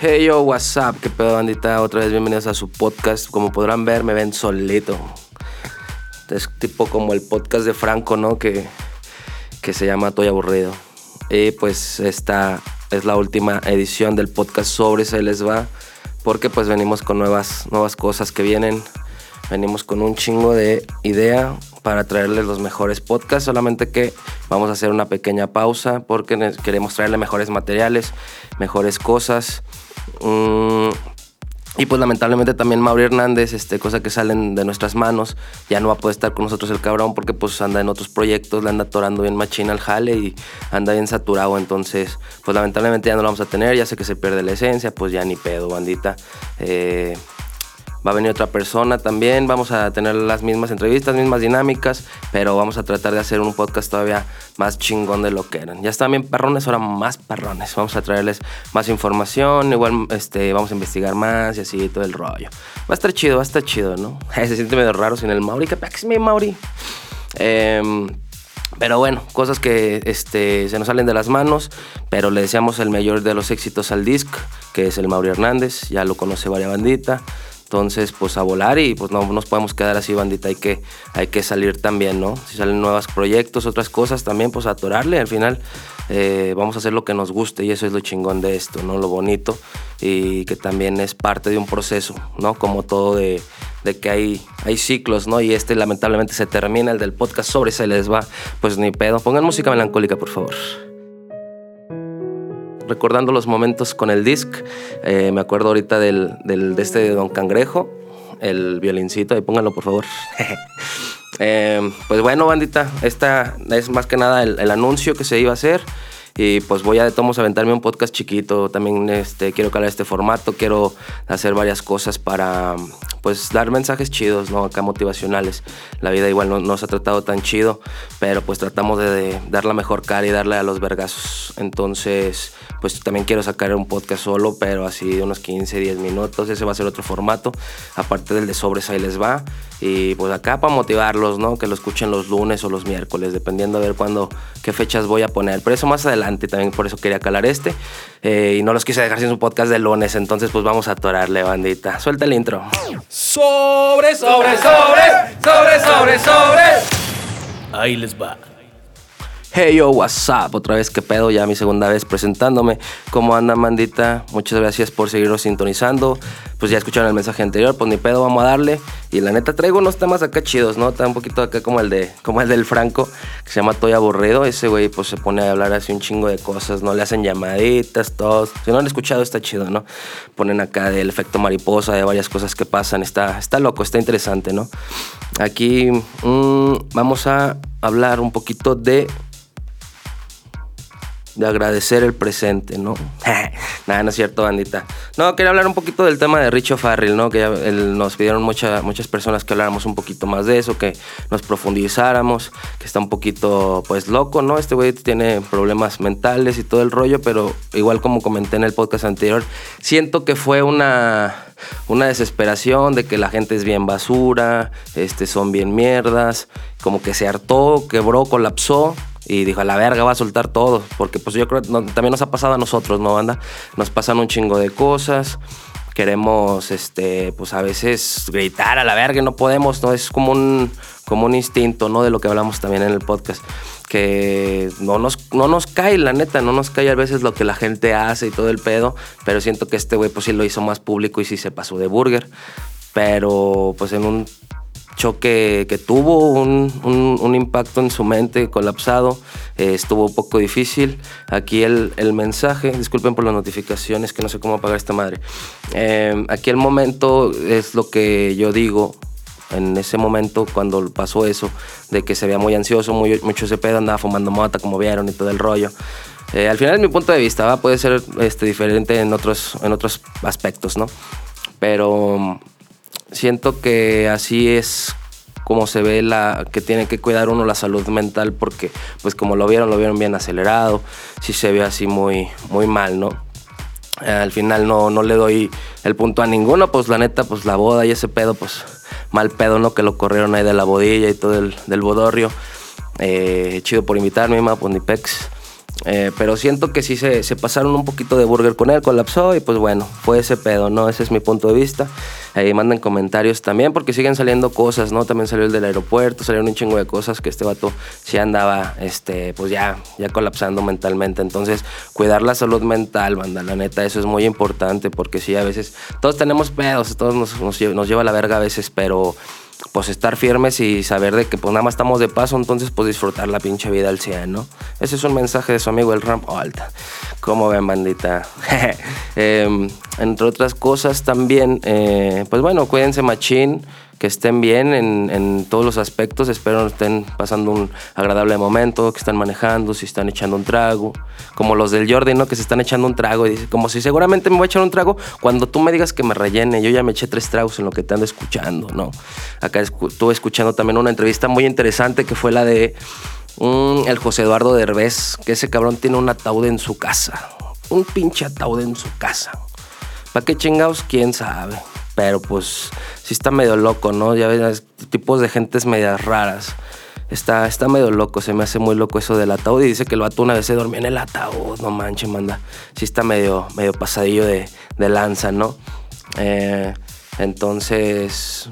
Hey yo, what's up? ¿Qué pedo, bandita? Otra vez bienvenidos a su podcast. Como podrán ver, me ven solito. Es tipo como el podcast de Franco, ¿no? Que, que se llama Estoy aburrido. Y pues esta es la última edición del podcast sobre Se les va. Porque pues venimos con nuevas, nuevas cosas que vienen. Venimos con un chingo de idea para traerles los mejores podcasts, solamente que vamos a hacer una pequeña pausa porque queremos traerle mejores materiales, mejores cosas. Mm, y pues lamentablemente también Mauri Hernández, este, cosa que salen de nuestras manos, ya no va a poder estar con nosotros el cabrón porque pues anda en otros proyectos, le anda atorando bien machina al jale y anda bien saturado, entonces pues lamentablemente ya no lo vamos a tener, ya sé que se pierde la esencia, pues ya ni pedo, bandita. Eh, Va a venir otra persona también, vamos a tener las mismas entrevistas, mismas dinámicas, pero vamos a tratar de hacer un podcast todavía más chingón de lo que eran. Ya están bien perrones, ahora más perrones. Vamos a traerles más información, igual este, vamos a investigar más y así todo el rollo. Va a estar chido, va a estar chido, ¿no? Se siente medio raro sin el Mauri, que es mi Mauri. Em, pero bueno, cosas que este, se nos salen de las manos, pero le deseamos el mayor de los éxitos al disc, que es el Mauri Hernández, ya lo conoce varias bandita. Entonces, pues a volar y pues no nos podemos quedar así, bandita. Hay que, hay que salir también, ¿no? Si salen nuevos proyectos, otras cosas también, pues atorarle. Al final eh, vamos a hacer lo que nos guste y eso es lo chingón de esto, ¿no? Lo bonito y que también es parte de un proceso, ¿no? Como todo de, de que hay, hay ciclos, ¿no? Y este lamentablemente se termina, el del podcast sobre se les va, pues ni pedo. Pongan música melancólica, por favor recordando los momentos con el disc. Eh, me acuerdo ahorita del, del, de este de Don Cangrejo, el violincito, ahí pónganlo por favor. Eh, pues bueno, bandita, esta es más que nada el, el, anuncio que se iba a hacer. Y pues voy a de todos aventarme un podcast chiquito. También este, quiero calar este formato, quiero hacer varias cosas para pues dar mensajes chidos, ¿no? Acá motivacionales. La vida igual no, se ha tratado tan chido, pero pues tratamos de, dar la mejor cara y darle a los vergazos. Entonces, pues también quiero sacar un podcast solo, pero así de unos 15, 10 minutos. Ese va a ser otro formato, aparte del de sobres ahí les va. Y pues acá para motivarlos, ¿no? Que lo escuchen los lunes o los miércoles, dependiendo a ver cuándo, qué fechas voy a poner. Pero eso más adelante, también por eso quería calar este. Eh, y no los quise dejar sin su podcast de lunes, entonces pues vamos a atorarle, bandita. Suelta el intro. Sobre, sobre, sobre, sobre, sobre, sobre. Ahí les va. Hey yo, what's up? Otra vez que pedo, ya mi segunda vez presentándome. ¿Cómo anda, mandita? Muchas gracias por seguirnos sintonizando. Pues ya escucharon el mensaje anterior, pues ni pedo, vamos a darle. Y la neta traigo unos temas acá chidos, ¿no? Está un poquito acá como el de, como el del Franco, que se llama Toy Aburrido. Ese güey pues se pone a hablar así un chingo de cosas, ¿no? Le hacen llamaditas, todos. Si no han escuchado, está chido, ¿no? Ponen acá del efecto mariposa, de varias cosas que pasan. Está, está loco, está interesante, ¿no? Aquí mmm, vamos a hablar un poquito de de agradecer el presente, ¿no? Nada, no es cierto, bandita. No, quería hablar un poquito del tema de Richo Farrell, ¿no? Que nos pidieron muchas personas que habláramos un poquito más de eso, que nos profundizáramos, que está un poquito, pues, loco, ¿no? Este güey tiene problemas mentales y todo el rollo, pero igual como comenté en el podcast anterior, siento que fue una una desesperación de que la gente es bien basura, este, son bien mierdas, como que se hartó, quebró, colapsó y dijo, a la verga, va a soltar todo. Porque pues yo creo que también nos ha pasado a nosotros, ¿no, banda? Nos pasan un chingo de cosas. Queremos, este, pues a veces gritar a la verga no podemos, ¿no? Es como un, como un instinto, ¿no? De lo que hablamos también en el podcast. Que no nos, no nos cae, la neta, no nos cae a veces lo que la gente hace y todo el pedo. Pero siento que este güey, pues sí lo hizo más público y sí se pasó de burger. Pero pues en un choque que tuvo, un, impacto en su mente colapsado, eh, estuvo un poco difícil. Aquí el, mensaje, disculpen por las notificaciones, que no sé cómo apagar esta madre. Eh, aquí el momento es lo que yo digo. En ese momento, cuando pasó eso, de que se veía muy ansioso, muy, mucho ese pedo, andaba fumando mota, como vieron, y todo el rollo. Eh, al final, es mi punto de vista, puede ser este, diferente en otros, en otros aspectos, ¿no? Pero siento que así es como se ve la que tiene que cuidar uno la salud mental porque pues como lo vieron lo vieron bien acelerado sí se ve así muy muy mal no eh, al final no, no le doy el punto a ninguno pues la neta pues la boda y ese pedo pues mal pedo no que lo corrieron ahí de la bodilla y todo el del bodorrio. Eh, chido por invitarme ma Ponipex Eh, pero siento que sí se, pasaron un poquito de burger con él, colapsó y pues bueno, fue ese pedo, ¿no? Ese es mi punto de vista. Ahí manden comentarios también porque siguen saliendo cosas, ¿no? También salió el del aeropuerto, salieron un chingo de cosas que este vato sí andaba, este, pues ya, ya colapsando mentalmente. Entonces, cuidar la salud mental, banda, la neta, eso es muy importante porque sí, a veces todos tenemos pedos, todos nos, nos, nos lleva la verga a veces, pero pues estar firmes y saber de que pues nada más estamos de paso, entonces pues disfrutar la pinche vida al 100, ¿no? Ese es un mensaje de su amigo el Ramp Alta. ¿Cómo ven, bandita? eh, entre otras cosas también, eh, pues bueno, cuídense machín que estén bien en, en, todos los aspectos. Espero estén pasando un agradable momento, que están manejando, si están echando un trago. Como los del Jordi, ¿no? Que se están echando un trago y dice, como si seguramente me voy a echar un trago cuando tú me digas que me rellene. Yo ya me eché tres tragos en lo que te ando escuchando, ¿no? Acá estuve escuchando también una entrevista muy interesante que fue la de um, el José Eduardo Derbez, que ese cabrón tiene un ataúd en su casa. Un pinche ataúd en su casa. ¿Para qué chingados? ¿Quién sabe? Pero pues sí está medio loco, ¿no? Ya ves, tipos de gentes medias raras. Está, está medio loco, se me hace muy loco eso del ataúd. Y dice que el vato una vez se dormía en el ataúd, no manches, manda. Sí está medio, medio pasadillo de, de lanza, ¿no? Eh, entonces,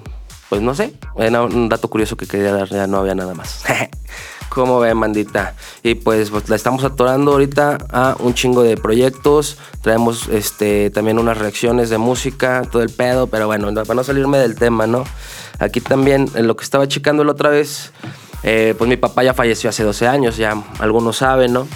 pues no sé, era un dato curioso que quería dar, ya no había nada más. ¿Cómo ven, mandita? Y pues, pues, la estamos atorando ahorita a un chingo de proyectos. Traemos este, también unas reacciones de música, todo el pedo, pero bueno, para no salirme del tema, ¿no? Aquí también, en lo que estaba checando la otra vez, eh, pues mi papá ya falleció hace 12 años, ya algunos saben, ¿no?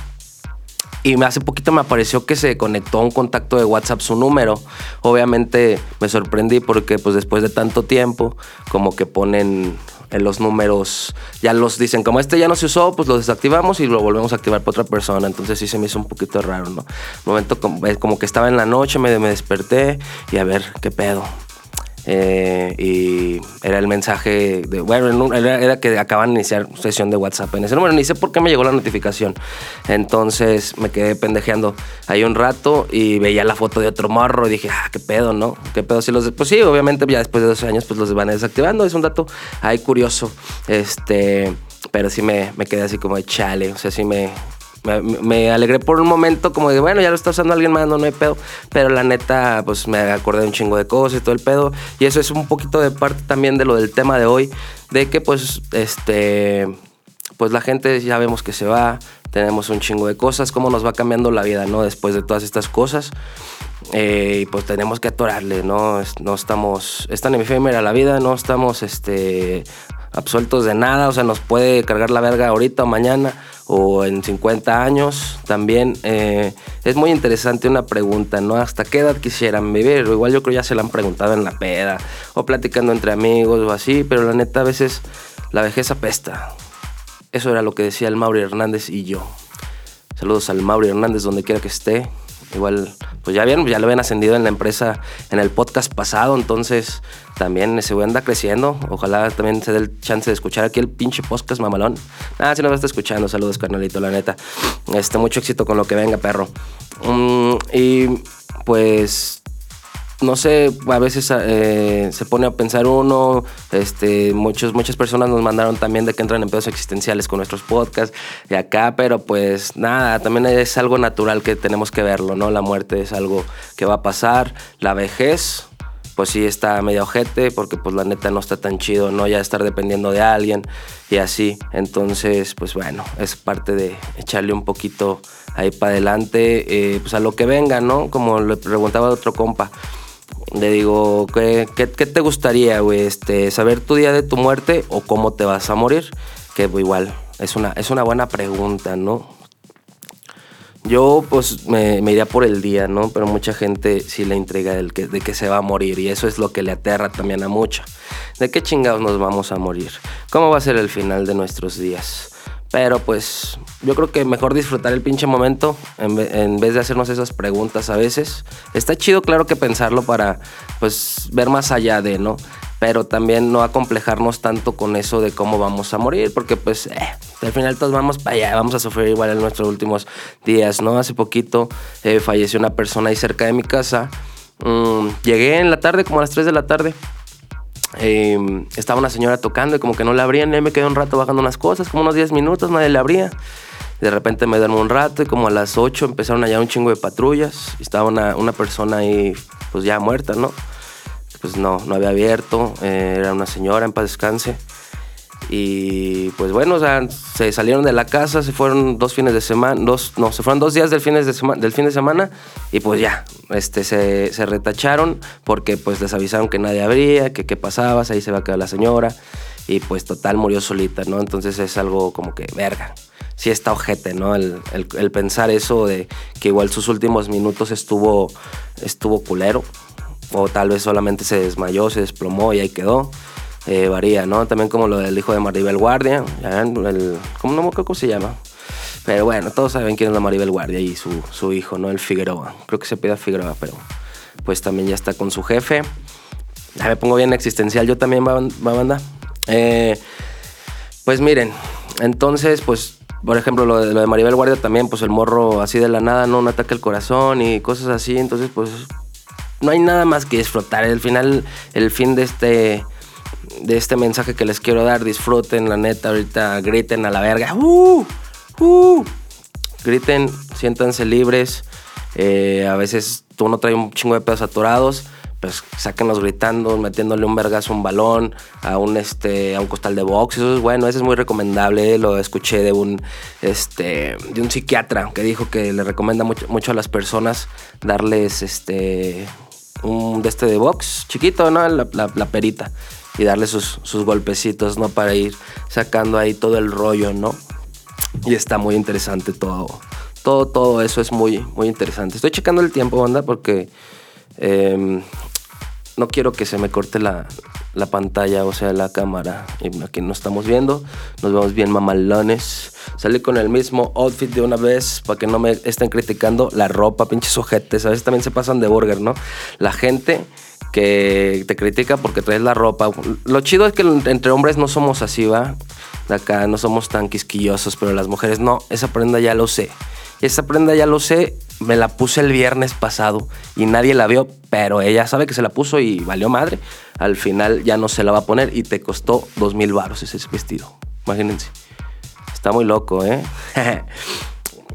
Y hace poquito me apareció que se conectó a un contacto de WhatsApp su número. Obviamente me sorprendí porque pues después de tanto tiempo como que ponen en los números, ya los dicen, como este ya no se usó, pues lo desactivamos y lo volvemos a activar para otra persona. Entonces sí se me hizo un poquito raro, ¿no? momento como, como que estaba en la noche, me, me desperté y a ver, ¿qué pedo? Eh, y era el mensaje de, bueno, era, que acaban de iniciar sesión de WhatsApp en ese número, ni sé por qué me llegó la notificación. Entonces me quedé pendejeando ahí un rato y veía la foto de otro morro y dije, ah, qué pedo, ¿no? ¿Qué pedo? Si los, pues sí, obviamente ya después de 12 años pues los van desactivando, es un dato ahí curioso, este, pero sí me, me quedé así como de chale, o sea, sí me, me, alegré por un momento como de, bueno, ya lo está usando alguien más, no, no hay pedo. Pero la neta, pues me acordé de un chingo de cosas y todo el pedo. Y eso es un poquito de parte también de lo del tema de hoy, de que pues, este, pues la gente ya vemos que se va, tenemos un chingo de cosas, cómo nos va cambiando la vida, ¿no? Después de todas estas cosas. Eh, y pues tenemos que atorarle, ¿no? No estamos, es tan efímera la vida, no estamos, este, absueltos de nada, o sea, nos puede cargar la verga ahorita o mañana o en 50 años también. Eh, es muy interesante una pregunta, ¿no? ¿Hasta qué edad quisieran vivir? O igual yo creo ya se la han preguntado en la peda o platicando entre amigos o así, pero la neta a veces la vejez apesta. Eso era lo que decía el Mauri Hernández y yo. Saludos al Mauri Hernández donde quiera que esté. Igual, pues ya vieron, ya lo habían ascendido en la empresa en el podcast pasado, entonces también ese güey anda creciendo. Ojalá también se dé el chance de escuchar aquí el pinche podcast mamalón. Nada, si va a estar escuchando, saludos, carnalito, la neta. Este, mucho éxito con lo que venga, perro. Um, y pues no sé, a veces eh, se pone a pensar uno, este, muchos, muchas personas nos mandaron también de que entran en pedos existenciales con nuestros podcasts de acá, pero pues nada, también es algo natural que tenemos que verlo, ¿no? La muerte es algo que va a pasar, la vejez, pues sí está medio ojete, porque pues la neta no está tan chido, ¿no? Ya estar dependiendo de alguien y así, entonces, pues bueno, es parte de echarle un poquito ahí para adelante, eh, pues a lo que venga, ¿no? Como le preguntaba otro compa le digo, ¿qué, qué, te gustaría, güey? Este, ¿Saber tu día de tu muerte o cómo te vas a morir? Que pues, igual, es una, es una buena pregunta, ¿no? Yo pues me, iría por el día, ¿no? Pero mucha gente sí le entrega el que, de que se va a morir y eso es lo que le aterra también a mucha. ¿De qué chingados nos vamos a morir? ¿Cómo va a ser el final de nuestros días? Pero pues yo creo que mejor disfrutar el pinche momento en, vez de hacernos esas preguntas a veces. Está chido, claro que pensarlo para pues ver más allá de, ¿no? Pero también no acomplejarnos tanto con eso de cómo vamos a morir, porque pues eh, al final todos vamos para allá, vamos a sufrir igual en nuestros últimos días, ¿no? Hace poquito eh, falleció una persona ahí cerca de mi casa. Mm, llegué en la tarde, como a las 3 de la tarde. Eh, estaba una señora tocando y como que no la abrían. Y me quedé un rato bajando unas cosas, como unos 10 minutos, nadie le abría. De repente me duermo un rato y como a las 8 empezaron a hallar un chingo de patrullas. Estaba una, una persona ahí, pues ya muerta, ¿no? Pues no, no había abierto. eh, era una señora en paz descanse. Y pues bueno, o sea, se salieron de la casa, se fueron dos fines de semana, dos, no, se fueron dos días del, fines de sema- del fin de semana y pues ya, este, se, se retacharon porque pues les avisaron que nadie abría, que qué pasaba, ahí se va a quedar la señora y pues total murió solita, ¿no? Entonces es algo como que, verga, sí está ojete, ¿no? El, el- el pensar eso de que igual sus últimos minutos estuvo, estuvo culero o tal vez solamente se desmayó, se desplomó y ahí quedó. Eh, varía, ¿no? También como lo del hijo de Maribel Guardia, el, ¿cómo no cómo se llama? Pero bueno, todos saben quién es la Maribel Guardia y su, su hijo, ¿no? El Figueroa. Creo que se pide Figueroa, pero pues también ya está con su jefe. Ya me pongo bien existencial, yo también, va, va banda. Eh, pues miren, entonces, pues, por ejemplo, lo de, lo de Maribel Guardia también, pues el morro así de la nada, ¿no? Un ataque al corazón y cosas así. Entonces, pues, no hay nada más que disfrutar. El final, el fin de este, de este mensaje que les quiero dar, disfruten, la neta, ahorita griten a la verga. ¡Uh! ¡Uh! Griten, siéntanse libres. Eh, a veces tú no traes un chingo de pedos atorados, pues sáquenlos gritando, metiéndole un vergazo a un balón, a un, este, a un costal de box. Eso es bueno, eso es muy recomendable. Lo escuché de un, este, de un psiquiatra que dijo que le recomienda mucho, mucho a las personas darles este, un de este de box chiquito, ¿no? La perita. Y darle sus, sus golpecitos, ¿no? Para ir sacando ahí todo el rollo, ¿no? Y está muy interesante todo. Todo, todo eso es muy, muy interesante. Estoy checando el tiempo, banda, porque em, no quiero que se me corte la, la pantalla, o sea, la cámara. Y aquí no estamos viendo. Nos vemos bien mamalones. Salí con el mismo outfit de una vez para que no me estén criticando la ropa, pinches ojetes. A veces también se pasan de burger, ¿no? La gente que te critica porque traes la ropa. Lo chido es que entre hombres no somos así, ¿va? De acá no somos tan quisquillosos, pero las mujeres no. Esa prenda ya lo sé. Esa prenda ya lo sé, me la puse el viernes pasado y nadie la vio, pero ella sabe que se la puso y valió madre. Al final ya no se la va a poner y te costó dos mil baros ese vestido. Imagínense. Está muy loco, ¿eh?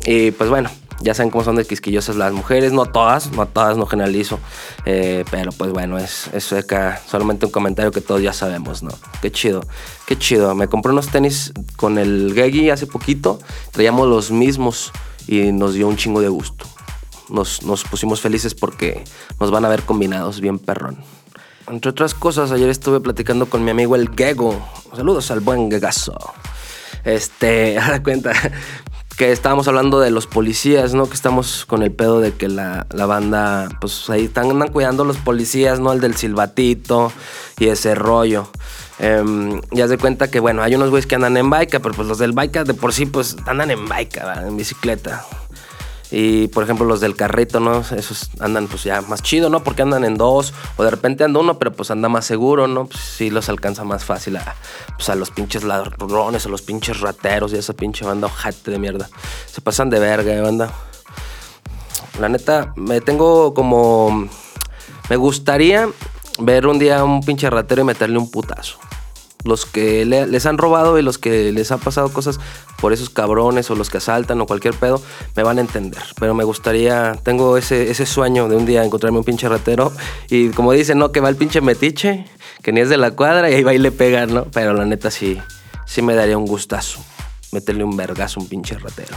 y pues bueno, ya saben cómo son de quisquillosas las mujeres, no todas, no todas, no generalizo. Eh, pero pues bueno, es, es acá solamente un comentario que todos ya sabemos, ¿no? Qué chido, qué chido. Me compré unos tenis con el Gegi hace poquito, traíamos los mismos y nos dio un chingo de gusto. Nos, nos pusimos felices porque nos van a ver combinados bien perrón. Entre otras cosas, ayer estuve platicando con mi amigo el Gego. Saludos al buen Gegazo. Este, a cuenta que estábamos hablando de los policías, ¿no? Que estamos con el pedo de que la, la banda, pues ahí están, andan cuidando los policías, ¿no? El del silbatito y ese rollo. Em, ya se cuenta que, bueno, hay unos güeyes que andan en bike, pero pues los del bike de por sí, pues andan en bike, ¿verdad? en bicicleta. Y por ejemplo los del carrito, ¿no? Esos andan pues ya más chido, ¿no? Porque andan en dos o de repente anda uno, pero pues anda más seguro, ¿no? Pues sí los alcanza más fácil a, pues, a los pinches ladrones, a los pinches rateros y a esa pinche banda ojate de mierda. Se pasan de verga, ¿eh, banda. La neta, me tengo como... Me gustaría ver un día a un pinche ratero y meterle un putazo. Los que le- les han robado y los que les han pasado cosas por esos cabrones o los que asaltan o cualquier pedo, me van a entender. Pero me gustaría, tengo ese, ese sueño de un día encontrarme un pinche ratero y como dicen, ¿no? Que va el pinche metiche, que ni es de la cuadra y ahí va y le pega, ¿no? Pero la neta sí, sí me daría un gustazo meterle un vergazo a un pinche ratero.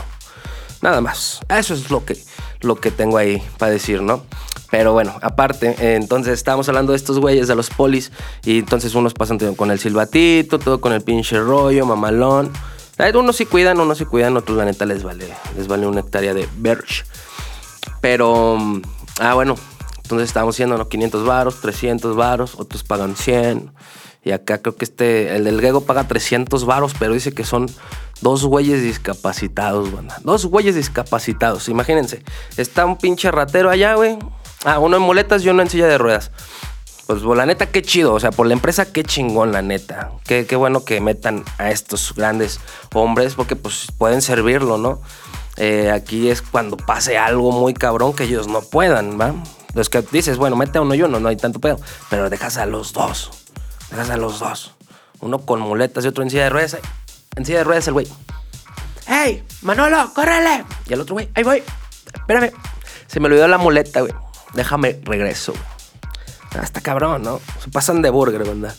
Nada más. Eso es lo que, lo que tengo ahí para decir, ¿no? Pero bueno, aparte, eh, entonces estábamos hablando de estos güeyes, de los polis, y entonces unos pasan con el silbatito, todo con el pinche rollo, mamalón. Unos sí cuidan, unos sí cuidan, otros la neta les vale, les vale una hectárea de berch. Pero, mm, ah, bueno, entonces estábamos haciendo ¿no? 500 varos, 300 varos, otros pagan 100. Y acá creo que este, el del Gego paga 300 varos, pero dice que son dos güeyes discapacitados, banda. Dos güeyes discapacitados, imagínense. Está un pinche ratero allá, güey. Ah, uno en muletas y uno en silla de ruedas. Pues la neta, qué chido. O sea, por la empresa, qué chingón, la neta. Qué, qué bueno que metan a estos grandes hombres porque pues pueden servirlo, ¿no? Eh, aquí es cuando pase algo muy cabrón que ellos no puedan, ¿va? Los que dices, bueno, mete a uno y uno, no hay tanto pedo. Pero dejas a los dos. Dejas a los dos. Uno con muletas y otro en silla de ruedas. En silla de ruedas el güey. ¡Hey, Manolo, córrele! Y el otro, güey, ahí voy. Espérame. Se me olvidó la muleta, güey. Déjame regreso, güey. Hasta cabrón, ¿no? Se pasan de burger, ¿verdad?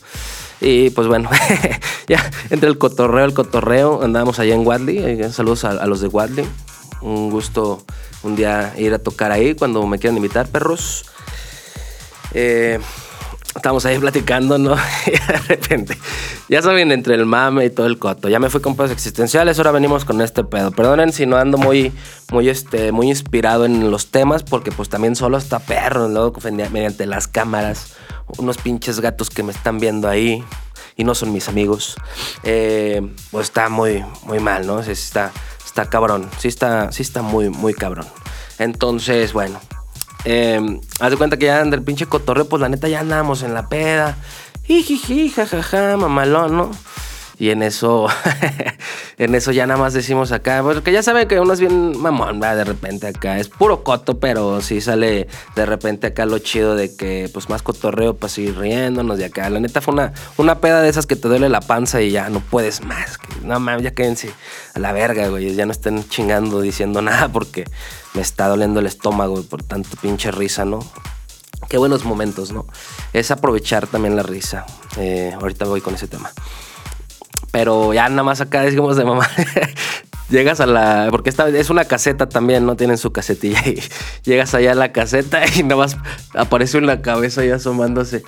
Y pues bueno, ya entre el cotorreo, el cotorreo, andábamos allá en Wadley. Eh, saludos a, a, los de Wadley. Un gusto un día ir a tocar ahí cuando me quieran invitar, perros. Eh, Estamos ahí platicando, ¿no? Y de repente, ya saben, entre el mame y todo el coto. Ya me fui con pedos existenciales, ahora venimos con este pedo. Perdonen si no ando muy, muy, este, muy inspirado en los temas, porque pues también solo está perro, luego mediante las cámaras, unos pinches gatos que me están viendo ahí y no son mis amigos. Eh, pues está muy, muy mal, ¿no? Sí está, está cabrón, sí está, sí está muy, muy cabrón. Entonces, bueno, eh, haz de cuenta que ya del pinche cotorreo, pues la neta ya andábamos en la peda. Jijiji, jajaja, mamalón, ¿no? Y en eso, en eso ya nada más decimos acá, porque ya saben que uno es bien mamón, ¿verdad? De repente acá es puro coto, pero sí sale de repente acá lo chido de que, pues más cotorreo para seguir riéndonos de acá. La neta fue una, una peda de esas que te duele la panza y ya no puedes más. No mames, ya quédense a la verga, güey. Ya no estén chingando diciendo nada porque me está doliendo el estómago por tanto pinche risa, ¿no? Qué buenos momentos, ¿no? Es aprovechar también la risa. Eh, ahorita voy con ese tema. Pero ya nada más acá decimos de mamá. llegas a la. Porque esta es una caseta también, ¿no? Tienen su casetilla y llegas allá a la caseta y nada más aparece una cabeza ahí asomándose.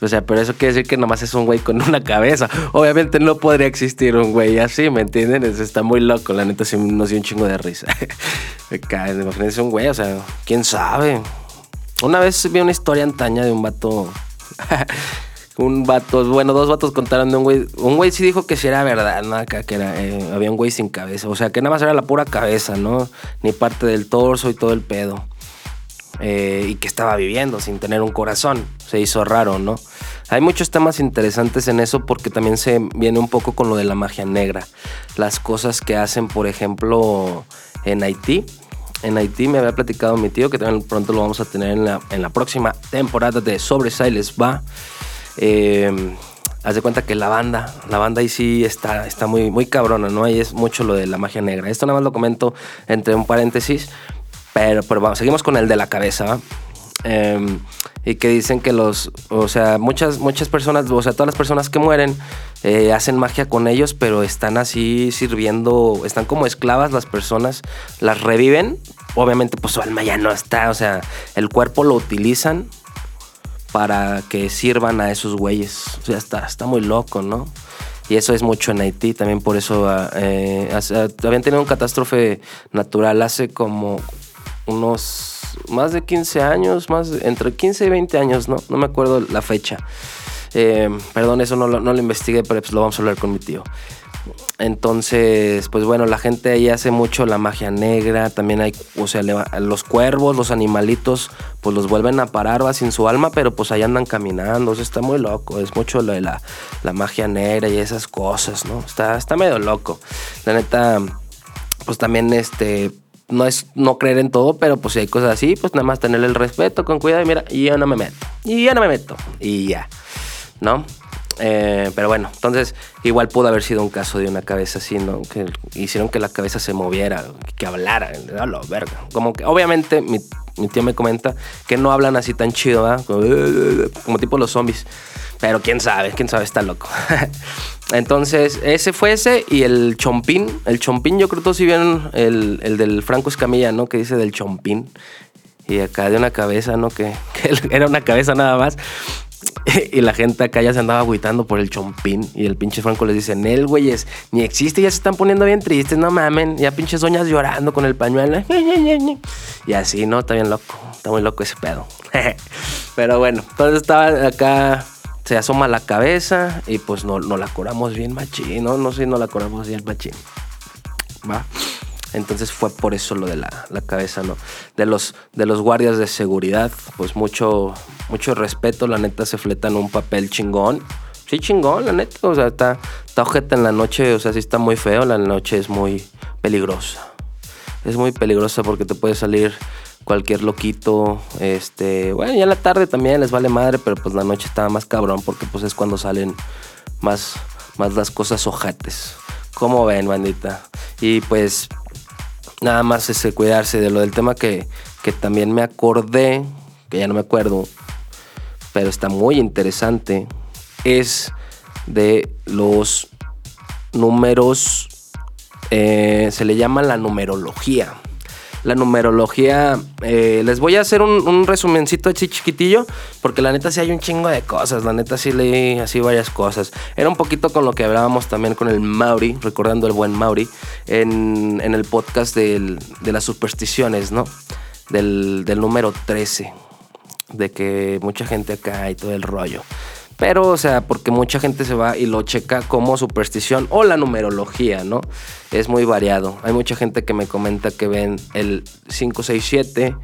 O sea, pero eso quiere decir que nada más es un güey con una cabeza. Obviamente no podría existir un güey así, ¿me entienden? está muy loco, la neta sí nos dio un chingo de risa. Imagínense un güey, o sea, quién sabe. Una vez vi una historia antaña de un vato un vato, bueno, dos vatos contaron de un güey. Un güey sí dijo que sí era verdad, ¿no? Acá que era, eh, había un güey sin cabeza. O sea, que nada más era la pura cabeza, ¿no? Ni parte del torso y todo el pedo. Eh, y que estaba viviendo sin tener un corazón. Se hizo raro, ¿no? Hay muchos temas interesantes en eso porque también se viene un poco con lo de la magia negra. Las cosas que hacen, por ejemplo, en Haití. En Haití me había platicado mi tío, que también pronto lo vamos a tener en la, en la próxima temporada de Sobresailes Va. Eh, haz de cuenta que la banda, la banda ahí sí está, está muy, muy cabrona, ¿no? Ahí es mucho lo de la magia negra. Esto nada más lo comento entre un paréntesis, pero, pero vamos, seguimos con el de la cabeza, eh, y que dicen que los, o sea, muchas, muchas personas, o sea, todas las personas que mueren eh, hacen magia con ellos, pero están así sirviendo, están como esclavas las personas, las reviven, obviamente pues su alma ya no está, o sea, el cuerpo lo utilizan para que sirvan a esos güeyes. O sea, está, está muy loco, ¿no? Y eso es mucho en Haití, también por eso ah, eh, habían tenido un catástrofe natural hace como unos más de 15 años, más entre 15 y 20 años, ¿no? No me acuerdo la fecha. Eh, perdón, eso no, no lo investigué, pero pues lo vamos a hablar con mi tío. Entonces, pues bueno, la gente ahí hace mucho la magia negra, también hay, o sea, los cuervos, los animalitos, pues los vuelven a parar, va sin su alma, pero pues ahí andan caminando, o sea, está muy loco, es mucho lo de la, magia negra y esas cosas, ¿no? Está, está medio loco. La neta, pues también este, no es no creer en todo, pero pues si hay cosas así, pues nada más tener el respeto, con cuidado y mira, y yo no me meto, y ya no me meto, y ya, ¿no? Eh, pero bueno, entonces igual pudo haber sido un caso de una cabeza así, ¿no? Que hicieron que la cabeza se moviera, que hablara, lo verga. Como que, obviamente, mi, tío me comenta que no hablan así tan chido, ¿verdad? Como, tipo los zombies. Pero quién sabe, quién sabe, está loco. Entonces, ese fue ese y el chompín. El chompín, yo creo que todos sí vieron el, el del Franco Escamilla, ¿no? Que dice del chompín. Y acá de una cabeza, ¿no? Que era una cabeza nada más. y la gente acá ya se andaba agüitando por el chompín. Y el pinche Franco les dice, Nel, güeyes, ni existe, ya se están poniendo bien tristes, no mamen. Ya pinches doñas llorando con el pañuelo. Y así, ¿no? Está bien loco. Está muy loco ese pedo. Pero bueno, entonces estaba acá, se asoma la cabeza y pues no, no la curamos bien machín, ¿no? No sé, no la curamos bien machín. Va. Entonces fue por eso lo de la, cabeza, ¿no? De los, de los guardias de seguridad, pues mucho, mucho respeto, la neta se fletan un papel chingón. Sí, chingón, la neta. O sea, está, está ojeta en la noche, o sea, sí está muy feo, la noche es muy peligrosa. Es muy peligrosa porque te puede salir cualquier loquito. Este, bueno, ya en la tarde también les vale madre, pero pues la noche está más cabrón porque pues es cuando salen más, más las cosas ojetes ¿Cómo ven, bandita? Y pues nada más ese cuidarse de lo del tema que, que también me acordé, que ya no me acuerdo, pero está muy interesante, es de los números, eh, se le llama la numerología la numerología. Eh, les voy a hacer un, resumencito así chiquitillo, porque la neta sí hay un chingo de cosas. La neta sí leí así varias cosas. Era un poquito con lo que hablábamos también con el Mauri, recordando el buen Mauri, en, el podcast de las supersticiones, ¿no? Del, del número 13. De que mucha gente acá y todo el rollo. Pero, o sea, porque mucha gente se va y lo checa como superstición o la numerología, ¿no? Es muy variado. Hay mucha gente que me comenta que ven el 567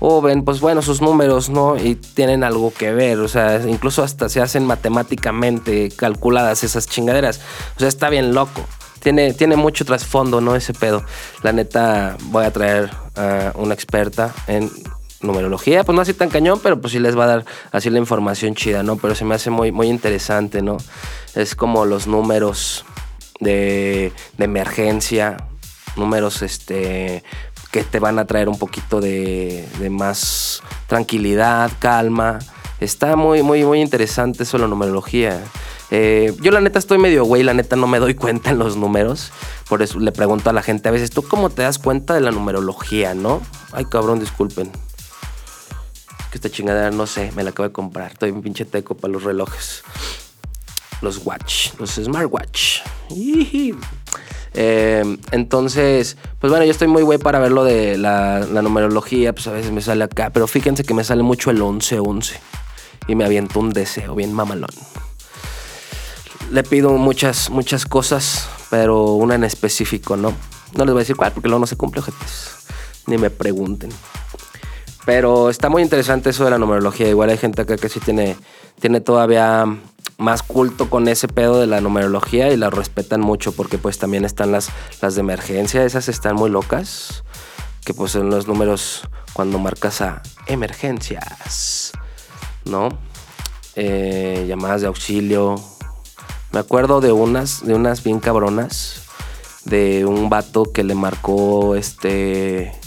o ven, pues bueno, sus números, ¿no? Y tienen algo que ver, o sea, incluso hasta se hacen matemáticamente calculadas esas chingaderas. O sea, está bien loco. Tiene, tiene mucho trasfondo, ¿no? Ese pedo. La neta, voy a traer a una experta en numerología, pues no así tan cañón, pero pues sí les va a dar así la información chida, ¿no? Pero se me hace muy, muy interesante, ¿no? Es como los números de, de emergencia, números este, que te van a traer un poquito de, de más tranquilidad, calma. Está muy, muy, muy interesante eso la numerología. Eh, yo la neta estoy medio güey, la neta no me doy cuenta en los números. Por eso le pregunto a la gente a veces, ¿tú cómo te das cuenta de la numerología, no? Ay, cabrón, disculpen que esta chingadera no sé, me la acabo de comprar. Estoy un pinche teco para los relojes. Los watch, los smartwatch. Eh, entonces, pues bueno, yo estoy muy güey para ver lo de la, numerología, pues a veces me sale acá, pero fíjense que me sale mucho el 11-11 y me aviento un deseo bien mamalón. Le pido muchas, muchas cosas, pero una en específico, ¿no? No les voy a decir cuál porque luego no se cumple, objetos. Ni me pregunten. Pero está muy interesante eso de la numerología. Igual hay gente acá que sí tiene, tiene todavía más culto con ese pedo de la numerología y la respetan mucho porque pues también están las, las de emergencia, esas están muy locas, que pues son los números cuando marcas a emergencias, ¿no? Eh, llamadas de auxilio. Me acuerdo de unas, de unas bien cabronas, de un vato que le marcó este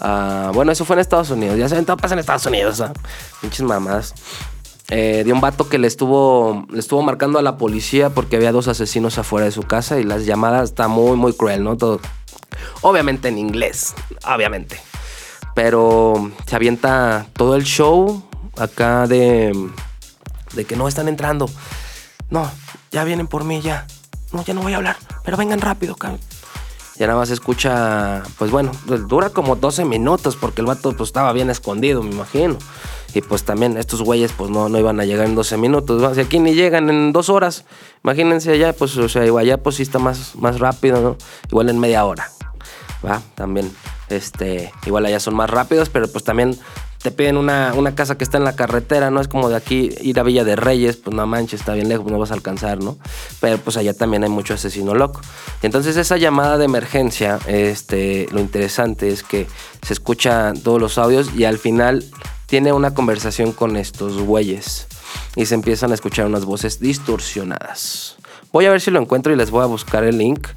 Ah, bueno, eso fue en Estados Unidos. Ya saben, todo pasa en Estados Unidos. ¿ah? Pinches mamadas. Eh, de un vato que le estuvo, le estuvo marcando a la policía porque había dos asesinos afuera de su casa y las llamadas está muy, muy cruel, ¿no? Todo. Obviamente en inglés, obviamente. Pero se avienta todo el show acá de, de que no están entrando. No, ya vienen por mí, ya. No, ya no voy a hablar, pero vengan rápido, cabrón. Ya nada más escucha, pues bueno, dura como 12 minutos porque el vato pues estaba bien escondido, me imagino. Y pues también estos güeyes pues no, no iban a llegar en 12 minutos. Si aquí ni llegan en dos horas, imagínense allá, pues o sea, igual allá pues sí está más, más rápido, ¿no? Igual en media hora, ¿va? También, este, igual allá son más rápidos, pero pues también te piden una, una, casa que está en la carretera, ¿no? Es como de aquí ir a Villa de Reyes, pues no manches, está bien lejos, no vas a alcanzar, ¿no? Pero pues allá también hay mucho asesino loco. Entonces esa llamada de emergencia, este, lo interesante es que se escuchan todos los audios y al final tiene una conversación con estos güeyes y se empiezan a escuchar unas voces distorsionadas. Voy a ver si lo encuentro y les voy a buscar el link.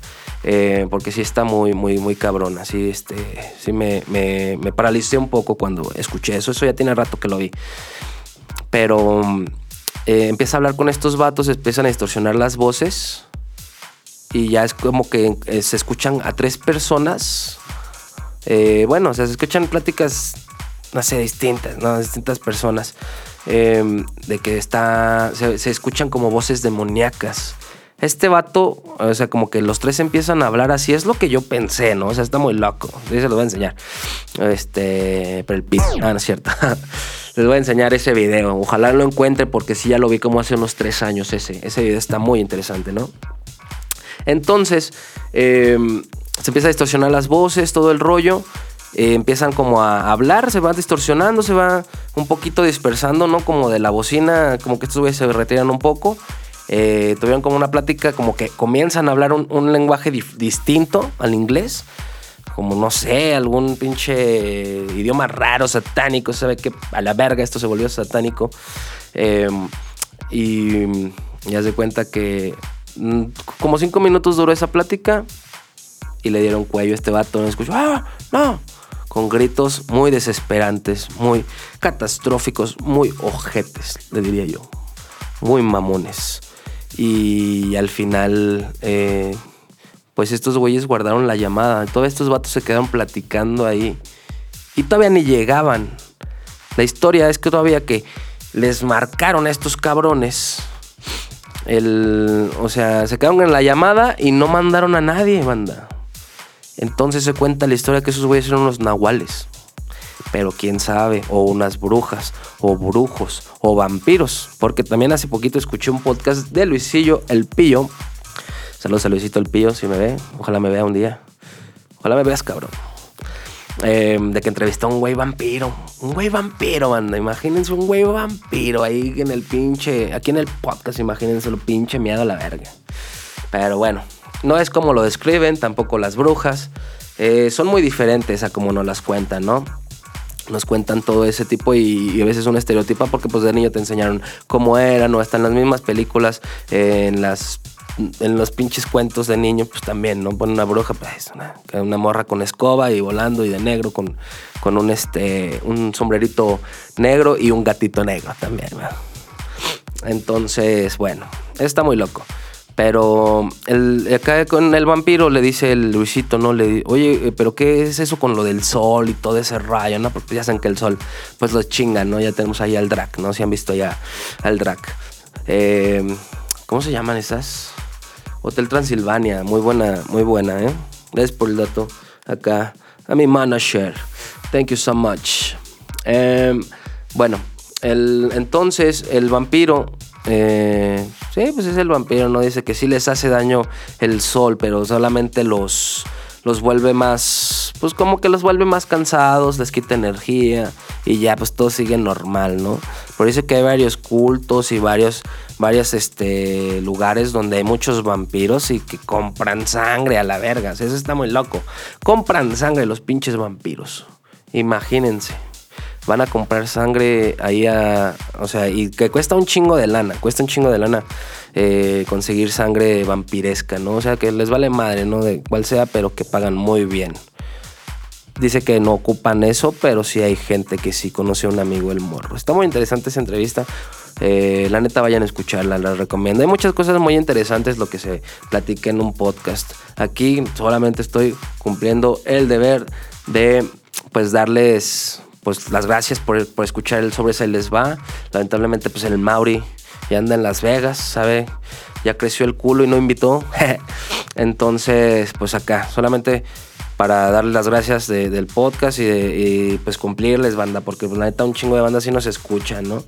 Eh, porque sí está muy, muy, muy cabrón. Así, este, sí me, me, me, paralicé un poco cuando escuché eso. Eso ya tiene rato que lo vi. Pero eh, empieza a hablar con estos vatos, empiezan a distorsionar las voces. Y ya es como que eh, se escuchan a tres personas. bueno, o sea, se escuchan pláticas, no sé, distintas, ¿no? Distintas personas. de que está. Se, se escuchan como voces demoníacas este vato, o sea, como que los tres empiezan a hablar así, es lo que yo pensé, ¿no? O sea, está muy loco. Sí, se lo voy a enseñar. Este, pero el pit. Ah, no es cierto. Les voy a enseñar ese video. Ojalá lo encuentre porque sí ya lo vi como hace unos tres años ese. Ese video está muy interesante, ¿no? Entonces, em, se empieza a distorsionar las voces, todo el rollo. Eh, empiezan como a hablar, se va distorsionando, se va un poquito dispersando, ¿no? Como de la bocina, como que estos se retiran un poco eh, tuvieron como una plática, como que comienzan a hablar un, lenguaje distinto al inglés. Como no sé, algún pinche idioma raro, satánico. Se ve que a la verga esto se volvió satánico. Em, y ya se cuenta que Mm, Como cinco minutos duró esa plática y le dieron cuello a este vato. No escuchó, ¡ah! ¡No! Con gritos muy desesperantes, muy catastróficos, muy ojetes, le diría yo. Muy mamones. Y al final, eh, pues estos güeyes guardaron la llamada. Todos estos vatos se quedaron platicando ahí. Y todavía ni llegaban. La historia es que todavía que les marcaron a estos cabrones. El, o sea, se quedaron en la llamada y no mandaron a nadie, banda. Entonces se cuenta la historia que esos güeyes eran unos nahuales. Pero quién sabe, o unas brujas, o brujos, o vampiros. Porque también hace poquito escuché un podcast de Luisillo El Pillo. Saludos a Luisito El Pillo, si me ve. Ojalá me vea un día. Ojalá me veas, cabrón. Eh, de que entrevistó a un güey vampiro. Un güey vampiro, banda. Imagínense un güey vampiro ahí en el pinche. Aquí en el podcast, imagínense lo pinche miedo a la verga. Pero bueno, no es como lo describen, tampoco las brujas. Eh, son muy diferentes a como nos las cuentan, ¿no? Nos cuentan todo ese tipo y, a veces un estereotipo porque pues de niño te enseñaron cómo eran o en las mismas películas, en las en los pinches cuentos de niño, pues también, ¿no? Ponen una bruja, pues una, una morra con escoba y volando y de negro con, con un, este, un sombrerito negro y un gatito negro también, ¿verdad? Entonces, bueno, está muy loco. Pero el, acá con el vampiro le dice el Luisito, ¿no? Le oye, eh, pero ¿qué es eso con lo del sol y todo ese rayo, no? Porque ya saben que el sol, pues lo chingan, ¿no? Ya tenemos ahí al Drac, ¿no? Si han visto ya al Drac. Eh, ¿Cómo se llaman esas? Hotel Transilvania, muy buena, muy buena, ¿eh? Gracias por el dato. Acá, a mi manager. Thank you so much. Em, bueno, el, entonces el vampiro, eh, sí, pues es el vampiro, ¿no? Dice que sí les hace daño el sol, pero solamente los, los vuelve más, pues como que los vuelve más cansados, les quita energía y ya pues todo sigue normal, ¿no? Por eso que hay varios cultos y varios, varios este, lugares donde hay muchos vampiros y que compran sangre a la verga. Eso está muy loco. Compran sangre los pinches vampiros. Imagínense. Van a comprar sangre ahí a. O sea, y que cuesta un chingo de lana. Cuesta un chingo de lana eh, conseguir sangre vampiresca, ¿no? O sea, que les vale madre, ¿no? De cuál sea, pero que pagan muy bien. Dice que no ocupan eso, pero sí hay gente que sí conoce a un amigo el morro. Está muy interesante esa entrevista. Eh, la neta, vayan a escucharla, la recomiendo. Hay muchas cosas muy interesantes lo que se platica en un podcast. Aquí solamente estoy cumpliendo el deber de pues darles pues las gracias por, por escuchar el sobre ahí les va. Lamentablemente, pues el Mauri ya anda en Las Vegas, ¿sabe? Ya creció el culo y no invitó. Entonces, pues acá, solamente para darles las gracias de- del podcast y, de- y, pues cumplirles, banda, porque pues, la neta un chingo de bandas sí nos escuchan, ¿no?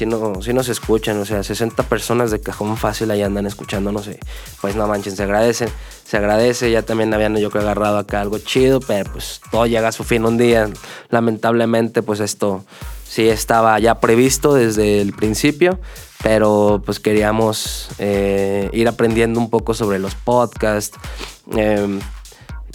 Sí, no, sí nos escuchan, o sea, 60 personas de cajón fácil ahí andan escuchando, no sé. Pues no manchen, se agradecen, se agradece, ya también habían yo creo agarrado acá algo chido, pero pues todo llega a su fin un día. Lamentablemente, pues esto sí estaba ya previsto desde el principio, pero pues queríamos eh, ir aprendiendo un poco sobre los podcasts. em,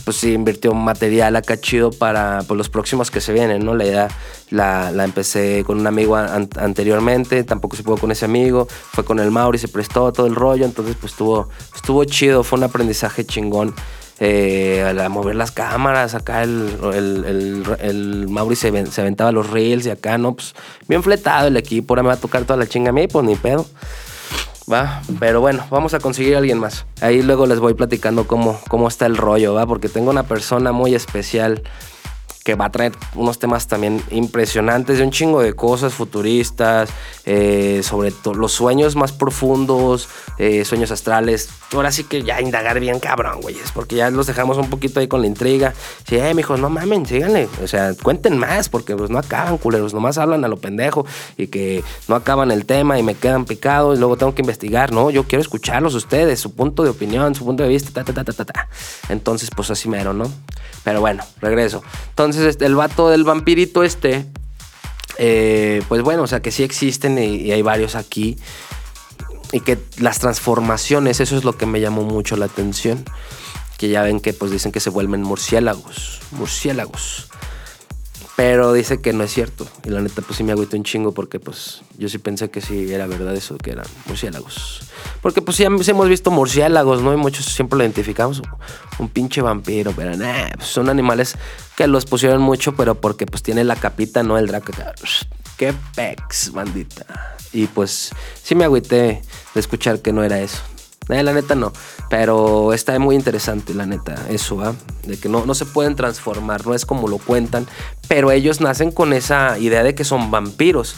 pues sí, invirtió material acá chido para pues, los próximos que se vienen, ¿no? La idea la, empecé con un amigo an- anteriormente, tampoco se pudo con ese amigo, fue con el Mauri, se prestó todo el rollo, entonces pues estuvo, estuvo chido, fue un aprendizaje chingón. eh, a mover las cámaras, acá el, el, el, el Mauri se, se aventaba los reels y acá, ¿no? Pues bien fletado el equipo, ahora me va a tocar toda la chinga a mí, pues ni pedo. Va, pero bueno, vamos a conseguir a alguien más. Ahí luego les voy platicando cómo, cómo está el rollo, va, porque tengo una persona muy especial que va a traer unos temas también impresionantes de un chingo de cosas futuristas, eh, sobre los sueños más profundos, eh, sueños astrales. Ahora sí que ya indagar bien cabrón, güeyes, porque ya los dejamos un poquito ahí con la intriga. Sí, eh, mijos, no mamen, síganle. O sea, cuenten más, porque pues no acaban, culeros, nomás hablan a lo pendejo y que no acaban el tema y me quedan picados y luego tengo que investigar, ¿no? Yo quiero escucharlos ustedes, su punto de opinión, su punto de vista, ta, ta, ta, ta, ta, ta. Entonces, pues así mero, ¿no? Pero bueno, regreso. Entonces, este, el vato del vampirito este, eh, pues bueno, o sea que sí existen y, y hay varios aquí. Y que las transformaciones, eso es lo que me llamó mucho la atención. Que ya ven que pues dicen que se vuelven murciélagos. Murciélagos. Pero dice que no es cierto. Y la neta, pues sí me agüito un chingo porque pues yo sí pensé que sí era verdad eso, que eran murciélagos. Porque pues sí hemos visto murciélagos, ¿no? Y muchos siempre lo identificamos. Un pinche vampiro, pero nah, pues, son animales que los pusieron mucho, pero porque pues tiene la capita, ¿no? El Draco. Qué pex, bandita. Y pues sí me agüité de escuchar que no era eso. Eh, la neta no. Pero está muy interesante, la neta, eso, ¿ah? De que no, no se pueden transformar, no es como lo cuentan. Pero ellos nacen con esa idea de que son vampiros.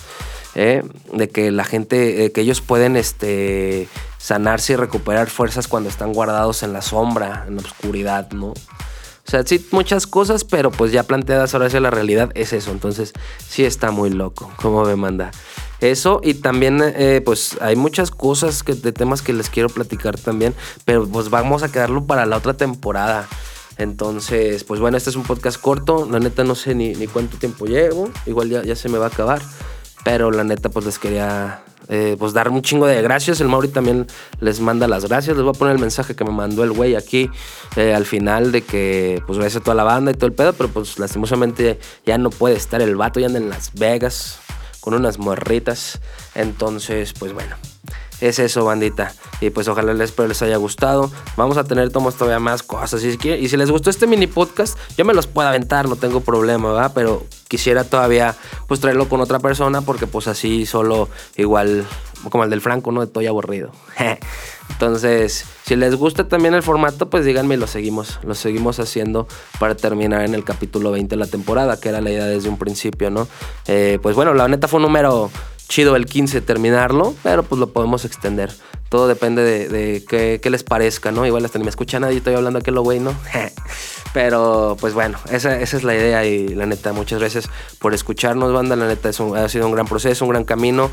¿eh? De que la gente, eh, que ellos pueden este, sanarse y recuperar fuerzas cuando están guardados en la sombra, en la oscuridad, ¿no? O sea, sí, muchas cosas, pero pues ya planteadas ahora hacia la realidad es eso. Entonces, sí está muy loco, como me manda. Eso y también eh, pues hay muchas cosas que, de temas que les quiero platicar también, pero pues vamos a quedarlo para la otra temporada. Entonces, pues bueno, este es un podcast corto, la neta no sé ni, ni cuánto tiempo llevo, igual ya, ya se me va a acabar, pero la neta pues les quería eh, pues dar un chingo de gracias. El Mauri también les manda las gracias. Les voy a poner el mensaje que me mandó el güey aquí eh, al final de que pues gracias a toda la banda y todo el pedo, pero pues lastimosamente ya no puede estar el vato, ya anda en Las Vegas con unas morritas. Entonces, pues bueno. Es eso, bandita. Y pues ojalá les, les haya gustado. Vamos a tener tomos todavía más cosas. Y si, y si les gustó este mini podcast, yo me los puedo aventar, no tengo problema, ¿verdad? Pero quisiera todavía pues traerlo con otra persona porque pues así solo igual como el del Franco, ¿no? Estoy aburrido. Entonces, si les gusta también el formato, pues díganme lo seguimos. Lo seguimos haciendo para terminar en el capítulo 20 de la temporada, que era la idea desde un principio, ¿no? Eh, pues bueno, la neta fue un número chido el 15 terminarlo, pero pues lo podemos extender. Todo depende de, qué, les parezca, ¿no? Igual hasta ni me escucha nadie, estoy hablando aquí lo güey, ¿no? pero pues bueno, esa, es la idea y la neta, muchas gracias por escucharnos, banda. La neta es ha sido un gran proceso, un gran camino.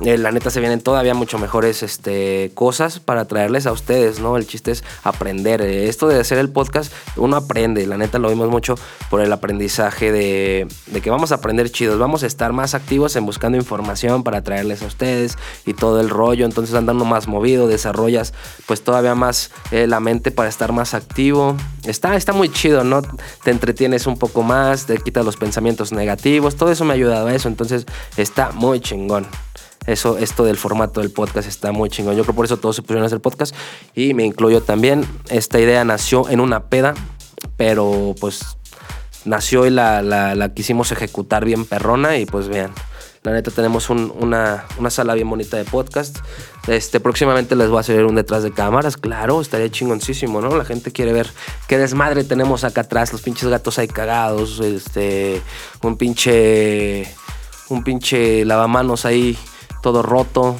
Eh, la neta se vienen todavía mucho mejores este, cosas para traerles a ustedes, ¿no? El chiste es aprender. Eh, esto de hacer el podcast, uno aprende. La neta lo vimos mucho por el aprendizaje de, que vamos a aprender chidos. Vamos a estar más activos en buscando información para traerles a ustedes y todo el rollo. Entonces andando más movido, desarrollas pues todavía más eh, la mente para estar más activo. Está, está muy chido, ¿no? Te entretienes un poco más, te quitas los pensamientos negativos. Todo eso me ha ayudado a eso. Entonces está muy chingón. Eso, esto del formato del podcast está muy chingón. Yo creo por eso todos se pusieron a hacer podcast y me incluyo también. Esta idea nació en una peda, pero pues nació y la, la, quisimos ejecutar bien perrona y pues vean. La neta tenemos una, sala bien bonita de podcast. Este, próximamente les voy a hacer un detrás de cámaras, claro, estaría chingoncísimo, ¿no? La gente quiere ver qué desmadre tenemos acá atrás, los pinches gatos ahí cagados, este, un pinche, un pinche lavamanos ahí todo roto.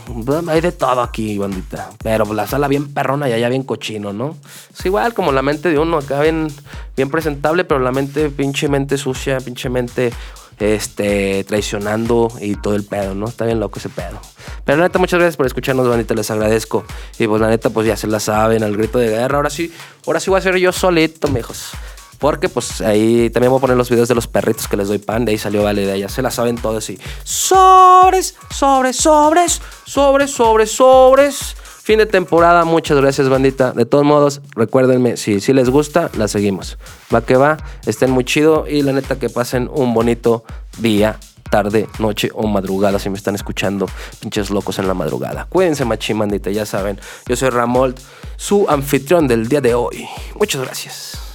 Hay de todo aquí, bandita. Pero la sala bien perrona y allá bien cochino, ¿no? Es igual como la mente de uno, acá bien, bien presentable, pero la mente, pinche mente sucia, pinche mente este, traicionando y todo el pedo, ¿no? Está bien loco ese pedo. Pero la neta, muchas gracias por escucharnos, bandita, les agradezco. Y pues la neta, pues ya se la saben, al grito de guerra. Ahora sí, ahora sí voy a ser yo solito, mijos. Porque pues ahí también voy a poner los videos de los perritos que les doy pan. De ahí salió Vale, de ya se la saben todos. Y sobres, sobres, sobres, sobres, sobres, sobres. Fin de temporada, muchas gracias bandita. De todos modos, recuérdenme, si, si les gusta, la seguimos. Va que va, estén muy chido y la neta que pasen un bonito día, tarde, noche o madrugada si me están escuchando, pinches locos en la madrugada. Cuídense machín bandita, ya saben. Yo soy Ramold, su anfitrión del día de hoy. Muchas gracias.